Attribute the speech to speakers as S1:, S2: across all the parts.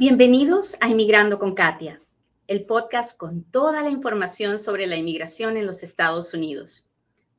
S1: Bienvenidos a Inmigrando con Katia, el podcast con toda la información sobre la inmigración en los Estados Unidos.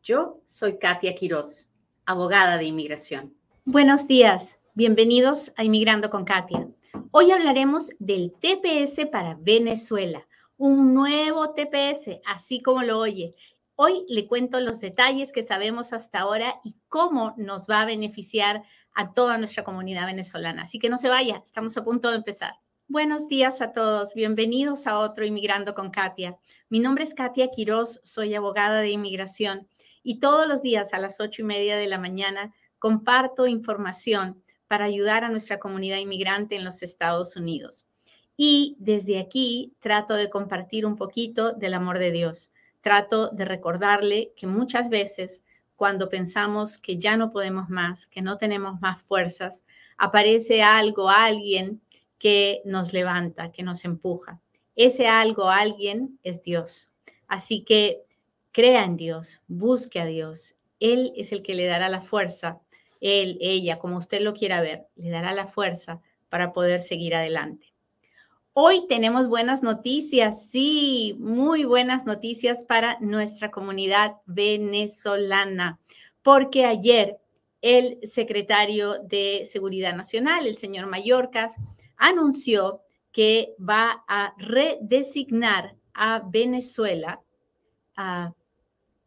S1: Yo soy Katia Quiroz, abogada de inmigración. Buenos días, bienvenidos a Inmigrando con Katia. Hoy hablaremos del TPS para Venezuela, un nuevo TPS, así como lo oye. Hoy le cuento los detalles que sabemos hasta ahora y cómo nos va a beneficiar a toda nuestra comunidad venezolana. Así que no se vaya, estamos a punto de empezar. Buenos días a todos, bienvenidos a otro Inmigrando con Katia. Mi nombre es Katia Quiroz, soy abogada de inmigración y todos los días a las ocho y media de la mañana comparto información para ayudar a nuestra comunidad inmigrante en los Estados Unidos. Y desde aquí trato de compartir un poquito del amor de Dios. Trato de recordarle que muchas veces cuando pensamos que ya no podemos más, que no tenemos más fuerzas, aparece algo, alguien que nos levanta, que nos empuja. Ese algo, alguien es Dios. Así que crea en Dios, busque a Dios. Él es el que le dará la fuerza, él, ella, como usted lo quiera ver, le dará la fuerza para poder seguir adelante. Hoy tenemos buenas noticias, sí, muy buenas noticias para nuestra comunidad venezolana, porque ayer el secretario de Seguridad Nacional, el señor Mallorcas, anunció que va a redesignar a Venezuela, a,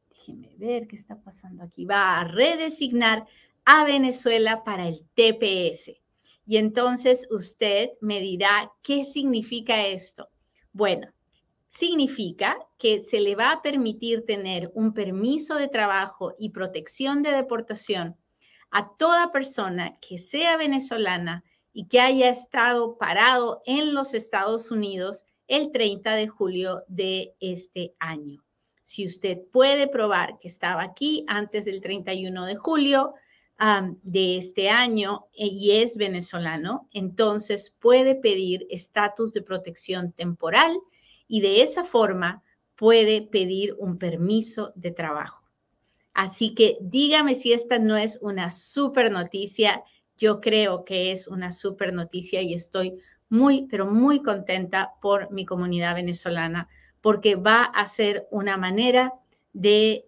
S1: déjeme ver qué está pasando aquí, va a redesignar a Venezuela para el TPS. Y entonces usted me dirá, ¿qué significa esto? Bueno, significa que se le va a permitir tener un permiso de trabajo y protección de deportación a toda persona que sea venezolana y que haya estado parado en los Estados Unidos el 30 de julio de este año. Si usted puede probar que estaba aquí antes del 31 de julio, de este año eh, y es venezolano, entonces puede pedir estatus de protección temporal y de esa forma puede pedir un permiso de trabajo. Así que dígame si esta no es una super noticia. Yo creo que es una super noticia y estoy muy, pero muy contenta por mi comunidad venezolana porque va a ser una manera de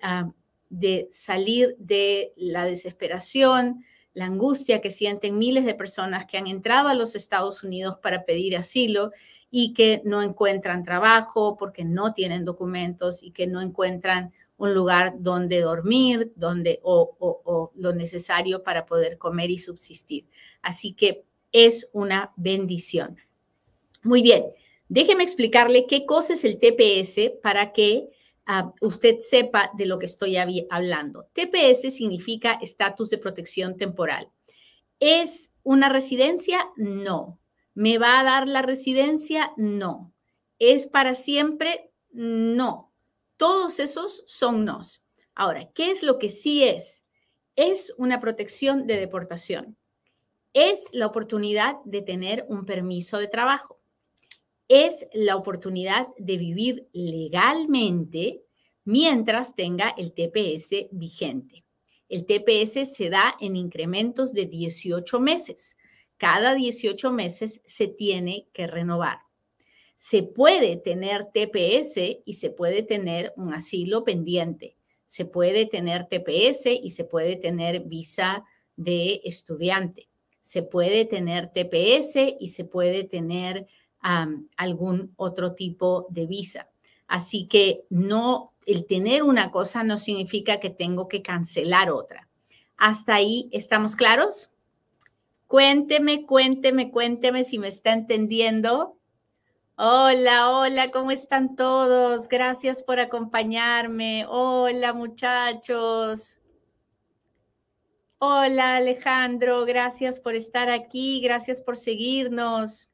S1: de salir de la desesperación, la angustia que sienten miles de personas que han entrado a los Estados Unidos para pedir asilo y que no encuentran trabajo porque no tienen documentos y que no encuentran un lugar donde dormir, donde o, o lo necesario para poder comer y subsistir. Así que es una bendición. Muy bien, déjeme explicarle qué cosa es el TPS para que usted sepa de lo que estoy hablando. TPS significa estatus de protección temporal. ¿Es una residencia? No. ¿Me va a dar la residencia? No. ¿Es para siempre? No. Todos esos son nos. Ahora, ¿qué es lo que sí es? Es una protección de deportación. Es la oportunidad de tener un permiso de trabajo es la oportunidad de vivir legalmente mientras tenga el TPS vigente. El TPS se da en incrementos de 18 meses. Cada 18 meses se tiene que renovar. Se puede tener TPS y se puede tener un asilo pendiente. Se puede tener TPS y se puede tener visa de estudiante. Se puede tener TPS y se puede tener algún otro tipo de visa. Así que no, el tener una cosa no significa que tengo que cancelar otra. ¿Hasta ahí estamos claros? Cuénteme, cuénteme, cuénteme si me está entendiendo. Hola, hola, ¿cómo están todos? Gracias por acompañarme. Hola, muchachos. Hola, Alejandro, gracias por estar aquí, gracias por seguirnos.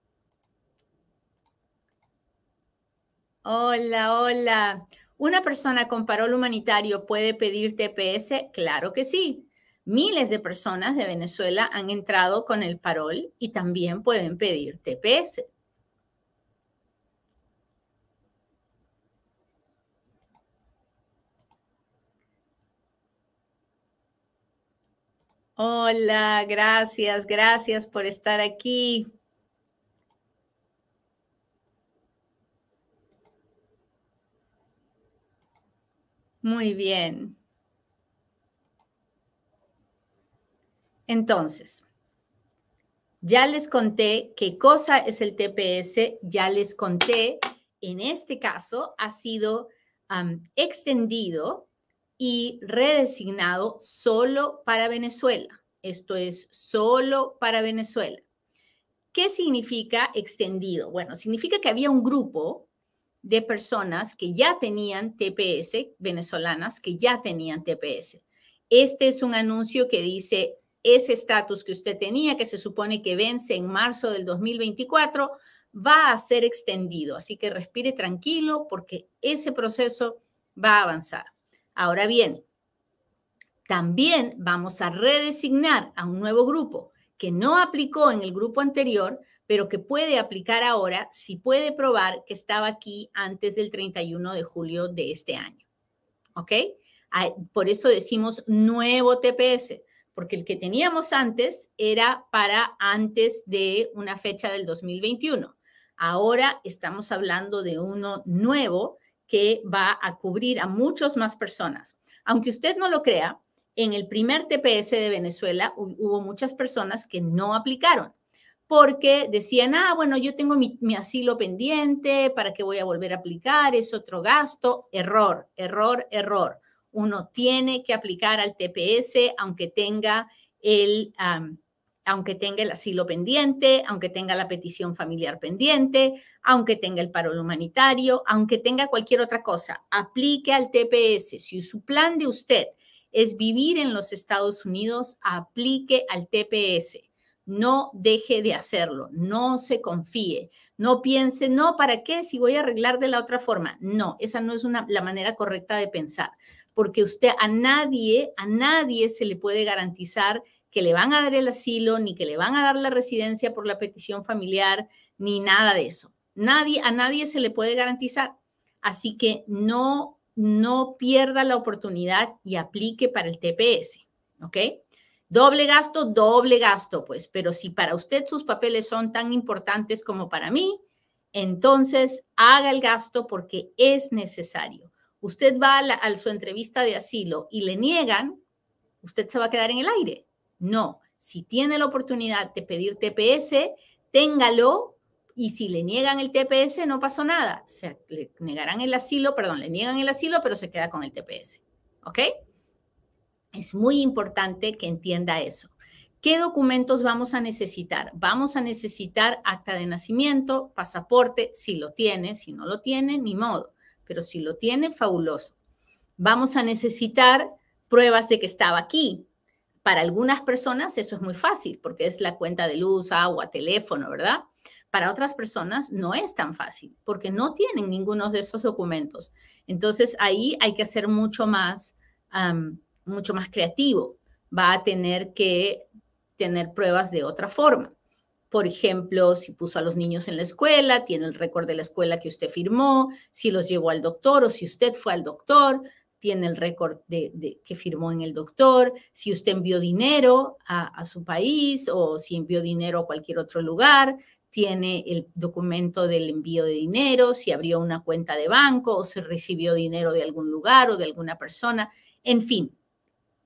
S1: Hola, hola. ¿Una persona con parol humanitario puede pedir TPS? Claro que sí. Miles de personas de Venezuela han entrado con el parol y también pueden pedir TPS. Hola, gracias, gracias por estar aquí. Muy bien. Entonces, ya les conté qué cosa es el TPS, ya les conté, en este caso ha sido extendido y redesignado solo para Venezuela. Esto es solo para Venezuela. ¿Qué significa extendido? Bueno, significa que había un grupo de personas que ya tenían TPS, venezolanas que ya tenían TPS. Este es un anuncio que dice ese estatus que usted tenía, que se supone que vence en marzo del 2024, va a ser extendido. Así que respire tranquilo porque ese proceso va a avanzar. Ahora bien, también vamos a redesignar a un nuevo grupo que no aplicó en el grupo anterior, pero que puede aplicar ahora si puede probar que estaba aquí antes del 31 de julio de este año. ¿Ok? Por eso decimos nuevo TPS, porque el que teníamos antes era para antes de una fecha del 2021. Ahora estamos hablando de uno nuevo que va a cubrir a muchas más personas. Aunque usted no lo crea, en el primer TPS de Venezuela hubo muchas personas que no aplicaron porque decían, ah, bueno, yo tengo mi, asilo pendiente, ¿para qué voy a volver a aplicar? Es otro gasto. Error, error, error. Uno tiene que aplicar al TPS aunque tenga el, aunque tenga el asilo pendiente, aunque tenga la petición familiar pendiente, aunque tenga el paro humanitario, aunque tenga cualquier otra cosa, aplique al TPS. Si su plan de usted es vivir en los Estados Unidos, aplique al TPS. No deje de hacerlo, no se confíe, no piense, no, ¿para qué? Si voy a arreglar de la otra forma. No, esa no es una, la manera correcta de pensar, porque usted a nadie, a nadie se le puede garantizar que le van a dar el asilo, ni que le van a dar la residencia por la petición familiar, ni nada de eso. Nadie, a nadie se le puede garantizar. Así que no, no pierda la oportunidad y aplique para el TPS, ¿ok? Doble gasto, doble gasto, pues, pero si para usted sus papeles son tan importantes como para mí, entonces haga el gasto porque es necesario. Usted va a, su entrevista de asilo y le niegan, usted se va a quedar en el aire no, si tiene la oportunidad de pedir TPS, téngalo y si le niegan el TPS no pasó nada. Se le negarán el asilo, perdón, le niegan el asilo, pero se queda con el TPS. ¿Ok? Es muy importante que entienda eso. ¿Qué documentos vamos a necesitar? Vamos a necesitar acta de nacimiento, pasaporte, si lo tiene, si no lo tiene, ni modo, pero si lo tiene, fabuloso. Vamos a necesitar pruebas de que estaba aquí, para algunas personas eso es muy fácil porque es la cuenta de luz, agua, teléfono, ¿verdad? Para otras personas no es tan fácil porque no tienen ninguno de esos documentos. Entonces ahí hay que ser mucho más, mucho más creativo. Va a tener que tener pruebas de otra forma. Por ejemplo, si puso a los niños en la escuela, tiene el récord de la escuela que usted firmó, si los llevó al doctor o si usted fue al doctor, tiene el récord de, que firmó en el doctor, si usted envió dinero a, su país o si envió dinero a cualquier otro lugar, tiene el documento del envío de dinero, si abrió una cuenta de banco o se recibió dinero de algún lugar o de alguna persona, en fin,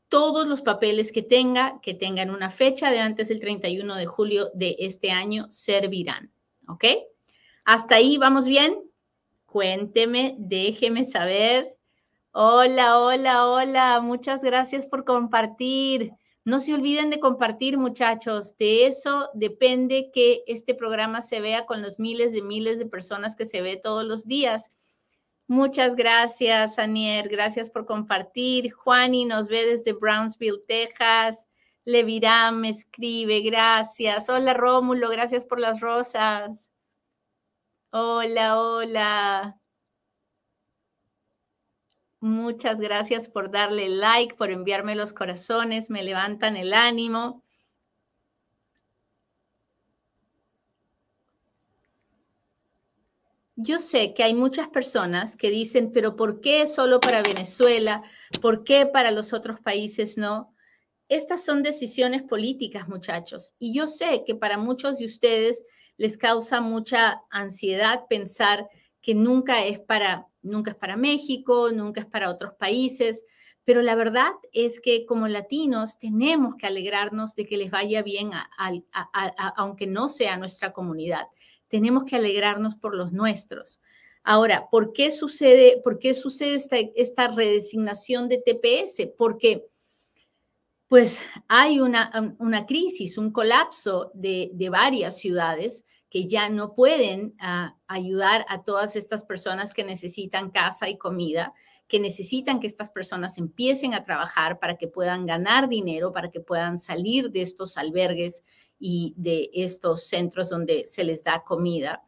S1: todos los papeles que tenga, que tengan una fecha de antes del 31 de julio de este año, servirán. ¿Ok? Hasta ahí, ¿vamos bien? Cuénteme, déjeme saber Hola, hola, hola. Muchas gracias por compartir. No se olviden de compartir, muchachos. De eso depende que este programa se vea con los miles de miles de personas que se ve todos los días. Muchas gracias, Anier. Gracias por compartir. Juani nos ve desde Brownsville, Texas. Leviram me escribe, gracias. Hola, Rómulo, gracias por las rosas. Hola, hola. Muchas gracias por darle like, por enviarme los corazones, me levantan el ánimo. Yo sé que hay muchas personas que dicen, pero ¿por qué solo para Venezuela? ¿Por qué para los otros países no? Estas son decisiones políticas, muchachos. Y yo sé que para muchos de ustedes les causa mucha ansiedad pensar que nunca es para nunca es para México, nunca es para otros países, pero la verdad es que como latinos tenemos que alegrarnos de que les vaya bien, aunque no sea nuestra comunidad. Tenemos que alegrarnos por los nuestros. Ahora, ¿por qué sucede, por qué sucede esta, esta redesignación de TPS? Porque pues hay una, una crisis, un colapso de, de varias ciudades que ya no pueden ah, ayudar a todas estas personas que necesitan casa y comida, que necesitan que estas personas empiecen a trabajar para que puedan ganar dinero, para que puedan salir de estos albergues y de estos centros donde se les da comida.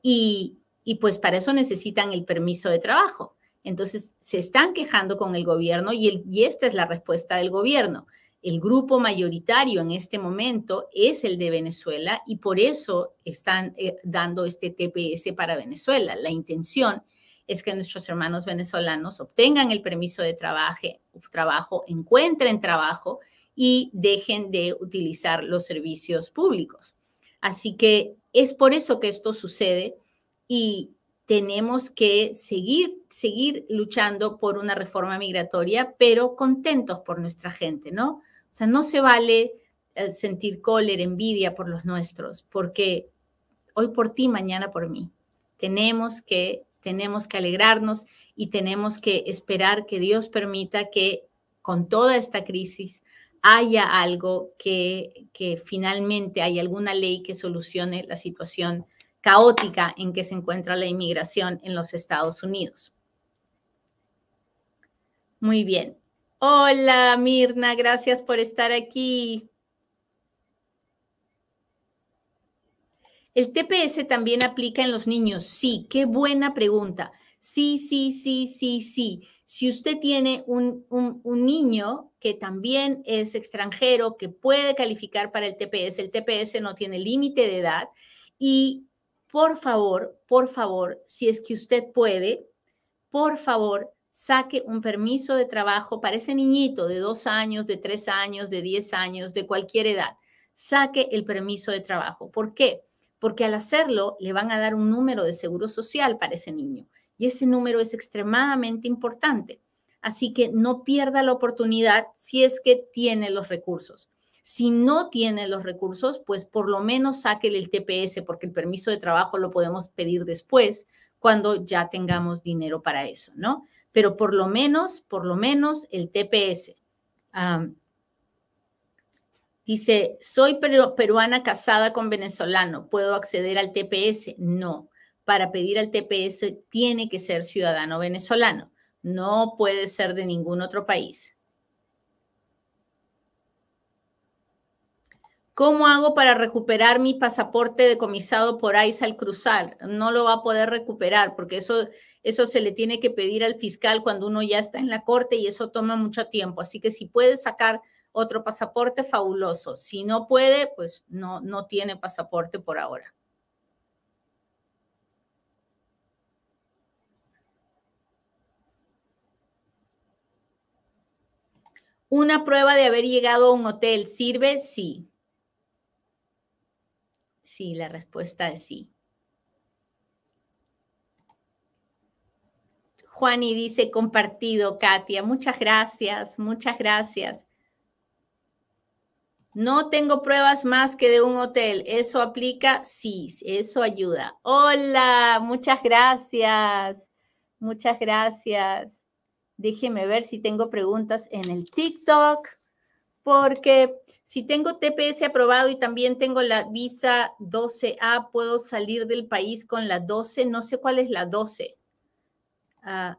S1: Y, y pues para eso necesitan el permiso de trabajo. Entonces se están quejando con el gobierno y, el, y esta es la respuesta del gobierno el grupo mayoritario en este momento es el de Venezuela y por eso están eh, dando este TPS para Venezuela. La intención es que nuestros hermanos venezolanos obtengan el permiso de trabajo, trabajo, encuentren trabajo y dejen de utilizar los servicios públicos. Así que es por eso que esto sucede y tenemos que seguir, seguir luchando por una reforma migratoria, pero contentos por nuestra gente, ¿no? O sea, no se vale eh, sentir cólera, envidia por los nuestros, porque hoy por ti, mañana por mí. Tenemos que, tenemos que alegrarnos y tenemos que esperar que Dios permita que con toda esta crisis haya algo que, que finalmente haya alguna ley que solucione la situación caótica en que se encuentra la inmigración en los Estados Unidos. Muy bien. Hola Mirna, gracias por estar aquí. ¿El TPS también aplica en los niños? Sí, qué buena pregunta. Sí, sí, sí, sí, sí. Si usted tiene un, niño que también es extranjero, que puede calificar para el TPS, el TPS no tiene límite de edad. Y por favor, por favor, si es que usted puede, por favor, saque un permiso de trabajo para ese niñito de dos años, de tres años, de diez años, de cualquier edad. Saque el permiso de trabajo. ¿Por qué? Porque al hacerlo le van a dar un número de seguro social para ese niño y ese número es extremadamente importante. Así que no pierda la oportunidad si es que tiene los recursos. Si no tiene los recursos, pues por lo menos sáquele el TPS porque el permiso de trabajo lo podemos pedir después cuando ya tengamos dinero para eso, ¿no? Pero por lo menos, por lo menos el TPS. dice, soy peruana casada con venezolano, ¿puedo acceder al TPS? No, para pedir al TPS tiene que ser ciudadano venezolano, no puede ser de ningún otro país. ¿Cómo hago para recuperar mi pasaporte decomisado por ICE al cruzar? No lo va a poder recuperar porque eso eso se le tiene que pedir al fiscal cuando uno ya está en la corte y eso toma mucho tiempo. Así que si puede sacar otro pasaporte, fabuloso. Si no puede, pues no, no tiene pasaporte por ahora. ¿Una prueba de haber llegado a un hotel sirve? Sí. Sí, la respuesta es sí. Juani dice compartido, Katia. Muchas gracias, muchas gracias. No tengo pruebas más que de un hotel. ¿Eso aplica? Sí, eso ayuda. Hola, muchas gracias. Muchas gracias. Déjeme ver si tengo preguntas en el TikTok, porque si tengo TPS aprobado y también tengo la visa 12A, puedo salir del país con la 12. No sé cuál es la 12. Ah,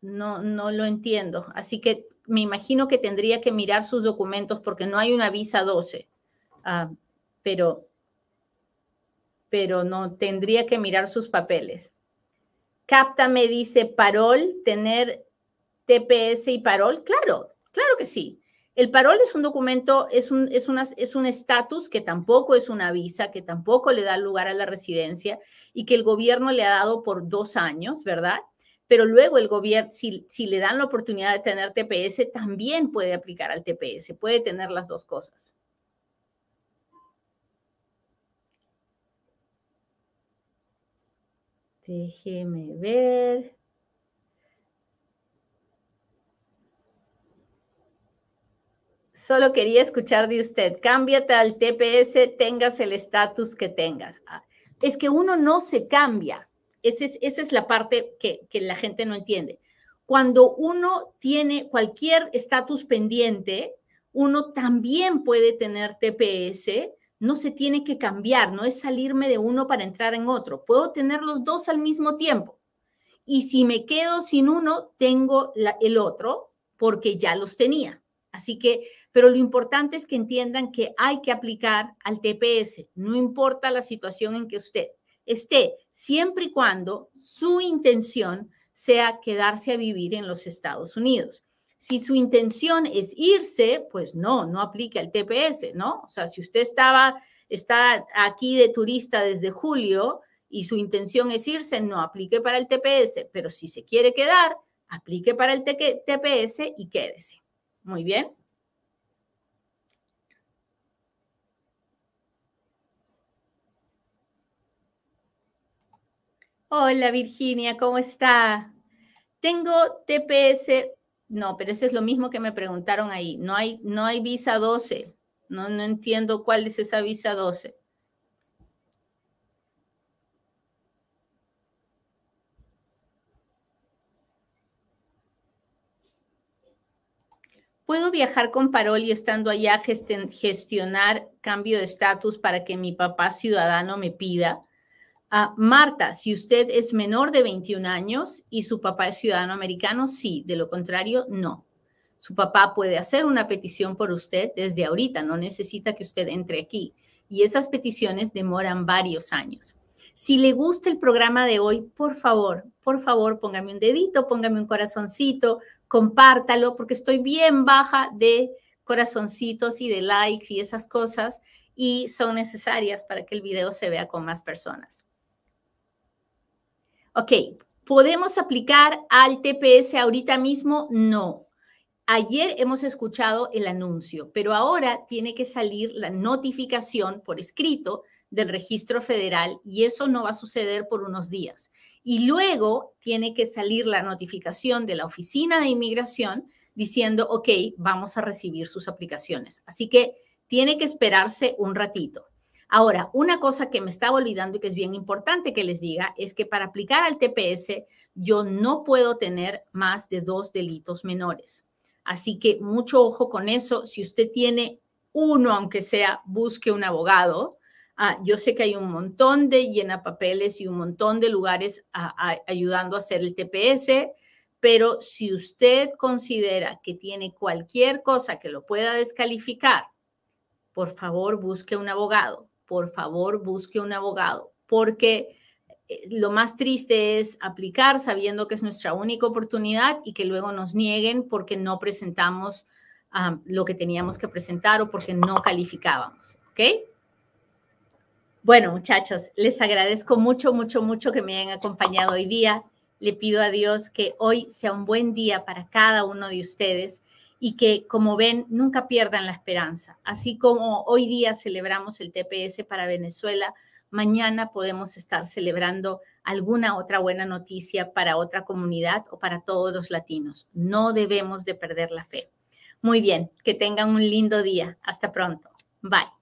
S1: no, no lo entiendo. Así que me imagino que tendría que mirar sus documentos porque no hay una visa 12. Ah, pero, pero no, tendría que mirar sus papeles. Capta me dice, parol, tener TPS y parol. Claro, claro que sí. El parol es un documento, es un es es un estatus que tampoco es una visa, que tampoco le da lugar a la residencia y que el gobierno le ha dado por dos años, ¿verdad? pero luego el gobierno, si, le dan la oportunidad de tener TPS, también puede aplicar al TPS, puede tener las dos cosas. Déjeme ver. Solo quería escuchar de usted, cámbiate al TPS, tengas el estatus que tengas. Ah, es que uno no se cambia, esa es, la parte que la gente no entiende. Cuando uno tiene cualquier estatus pendiente, uno también puede tener TPS, no se tiene que cambiar, no es salirme de uno para entrar en otro. Puedo tener los dos al mismo tiempo. Y si me quedo sin uno, tengo el otro porque ya los tenía. Así que, pero lo importante es que entiendan que hay que aplicar al TPS, no importa la situación en que usted esté, siempre y cuando su intención sea quedarse a vivir en los Estados Unidos. Si su intención es irse, pues no, no aplique al TPS, ¿no? O sea, si usted estaba, está aquí de turista desde julio y su intención es irse, no aplique para el TPS, pero si se quiere quedar, aplique para el TPS y quédese. Muy bien. Hola Virginia, ¿cómo está? Tengo TPS no, pero ese es lo mismo que me preguntaron ahí. No hay, no hay visa 12. No, no entiendo cuál es esa visa 12. ¿Puedo viajar con parol y estando allá gestionar cambio de estatus para que mi papá ciudadano me pida? Ah, Marta, si usted es menor de 21 años y su papá es ciudadano americano, sí, de lo contrario, no. Su papá puede hacer una petición por usted desde ahorita, no necesita que usted entre aquí. Y esas peticiones demoran varios años. Si le gusta el programa de hoy, por favor, por favor, póngame un dedito, póngame un corazoncito, compártalo, porque estoy bien baja de corazoncitos y de likes y esas cosas y son necesarias para que el video se vea con más personas. Ok, ¿podemos aplicar al TPS ahorita mismo? No. Ayer hemos escuchado el anuncio, pero ahora tiene que salir la notificación por escrito del registro federal y eso no va a suceder por unos días. Y luego tiene que salir la notificación de la oficina de inmigración diciendo, ok, vamos a recibir sus aplicaciones. Así que tiene que esperarse un ratito. Ahora, una cosa que me estaba olvidando y que es bien importante que les diga es que para aplicar al TPS yo no puedo tener más de dos delitos menores. Así que mucho ojo con eso. Si usted tiene uno, aunque sea, busque un abogado. Ah, yo sé que hay un montón de llena papeles y un montón de lugares ayudando a hacer el TPS, pero si usted considera que tiene cualquier cosa que lo pueda descalificar, por favor busque un abogado por favor busque un abogado, porque eh, lo más triste es aplicar sabiendo que es nuestra única oportunidad y que luego nos nieguen porque no presentamos lo que teníamos que presentar o porque no calificábamos. ¿Ok? Bueno, muchachos, les agradezco mucho, mucho, mucho que me hayan acompañado hoy día. Le pido a Dios que hoy sea un buen día para cada uno de ustedes y que, como ven, nunca pierdan la esperanza. Así como hoy día celebramos el TPS para Venezuela, mañana podemos estar celebrando alguna otra buena noticia para otra comunidad o para todos los latinos. No debemos de perder la fe. Muy bien, que tengan un lindo día. Hasta pronto. Bye.